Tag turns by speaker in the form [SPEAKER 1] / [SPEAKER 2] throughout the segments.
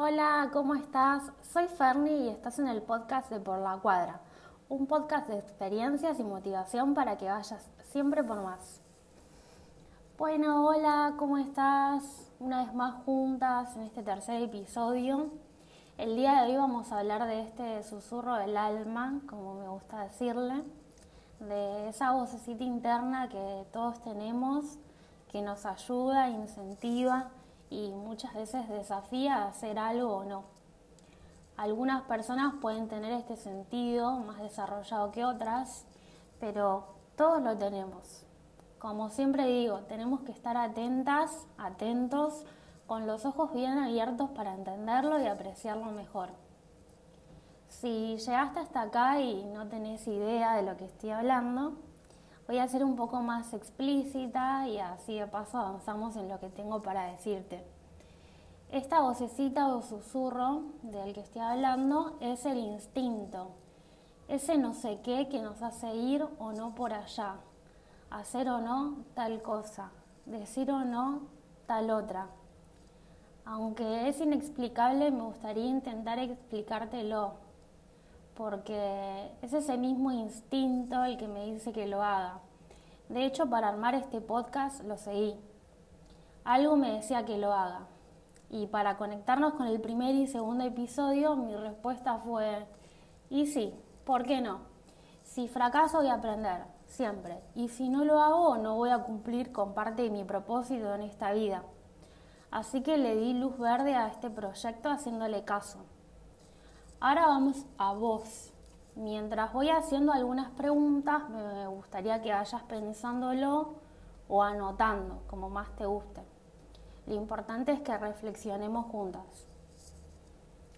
[SPEAKER 1] Hola, ¿cómo estás? Soy Ferni y estás en el podcast de Por la Cuadra, un podcast de experiencias y motivación para que vayas siempre por más. Bueno, hola, ¿cómo estás? Una vez más juntas en este tercer episodio. El día de hoy vamos a hablar de este susurro del alma, como me gusta decirle, de esa vocecita interna que todos tenemos, que nos ayuda, incentiva y muchas veces desafía hacer algo o no. Algunas personas pueden tener este sentido más desarrollado que otras, pero todos lo tenemos. Como siempre digo, tenemos que estar atentas, atentos, con los ojos bien abiertos para entenderlo y apreciarlo mejor. Si llegaste hasta acá y no tenés idea de lo que estoy hablando, voy a ser un poco más explícita y así de paso avanzamos en lo que tengo para decirte. Esta vocecita o susurro del que estoy hablando es el instinto, ese no sé qué que nos hace ir o no por allá, hacer o no tal cosa, decir o no tal otra. Aunque es inexplicable, me gustaría intentar explicártelo porque es ese mismo instinto el que me dice que lo haga. De hecho, para armar este podcast lo seguí. Algo me decía que lo haga. Y para conectarnos con el primer y segundo episodio, mi respuesta fue, y sí, ¿por qué no? Si fracaso voy a aprender, siempre. Y si no lo hago, no voy a cumplir con parte de mi propósito en esta vida. Así que le di luz verde a este proyecto haciéndole caso. Ahora vamos a vos. Mientras voy haciendo algunas preguntas, me gustaría que vayas pensándolo o anotando, como más te guste. Lo importante es que reflexionemos juntas.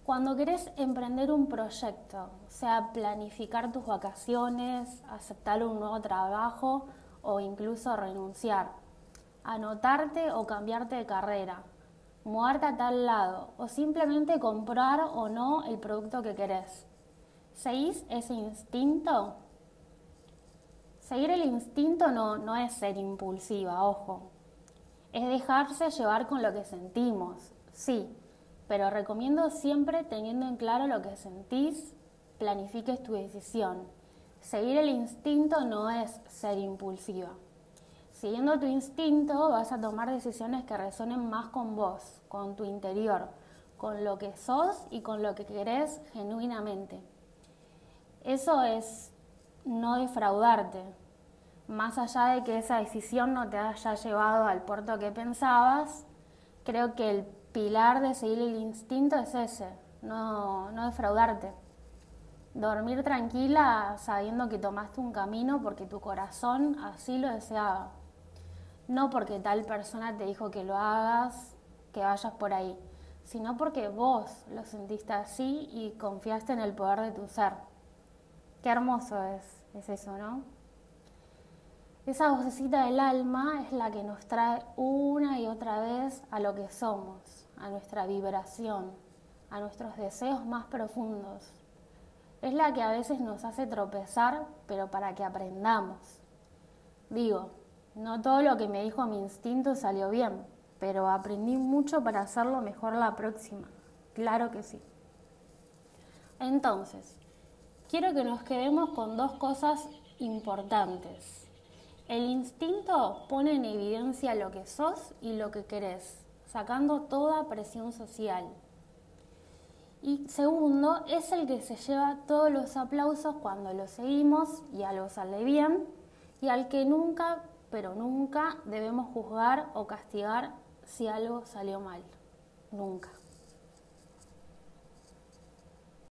[SPEAKER 1] Cuando querés emprender un proyecto, sea planificar tus vacaciones, aceptar un nuevo trabajo o incluso renunciar, anotarte o cambiarte de carrera, mudarte a tal lado o simplemente comprar o no el producto que querés. ¿Seguís ese instinto? Seguir el instinto no, no es ser impulsiva, ojo. Es dejarse llevar con lo que sentimos, sí, pero recomiendo siempre teniendo en claro lo que sentís, planifiques tu decisión. Seguir el instinto no es ser impulsiva. Siguiendo tu instinto vas a tomar decisiones que resonen más con vos, con tu interior, con lo que sos y con lo que querés genuinamente. Eso es no defraudarte. Más allá de que esa decisión no te haya llevado al puerto que pensabas, creo que el pilar de seguir el instinto es ese, no, no defraudarte. Dormir tranquila sabiendo que tomaste un camino porque tu corazón así lo deseaba no porque tal persona te dijo que lo hagas, que vayas por ahí, sino porque vos lo sentiste así y confiaste en el poder de tu ser. Qué hermoso es, es eso, ¿no? Esa vocecita del alma es la que nos trae una y otra vez a lo que somos, a nuestra vibración, a nuestros deseos más profundos. Es la que a veces nos hace tropezar, pero para que aprendamos. Digo, no todo lo que me dijo mi instinto salió bien, pero aprendí mucho para hacerlo mejor la próxima. Claro que sí. Entonces, quiero que nos quedemos con dos cosas importantes. El instinto pone en evidencia lo que sos y lo que querés, sacando toda presión social. Y segundo, es el que se lleva todos los aplausos cuando lo seguimos y algo sale bien, y al que nunca pero nunca debemos juzgar o castigar si algo salió mal. Nunca.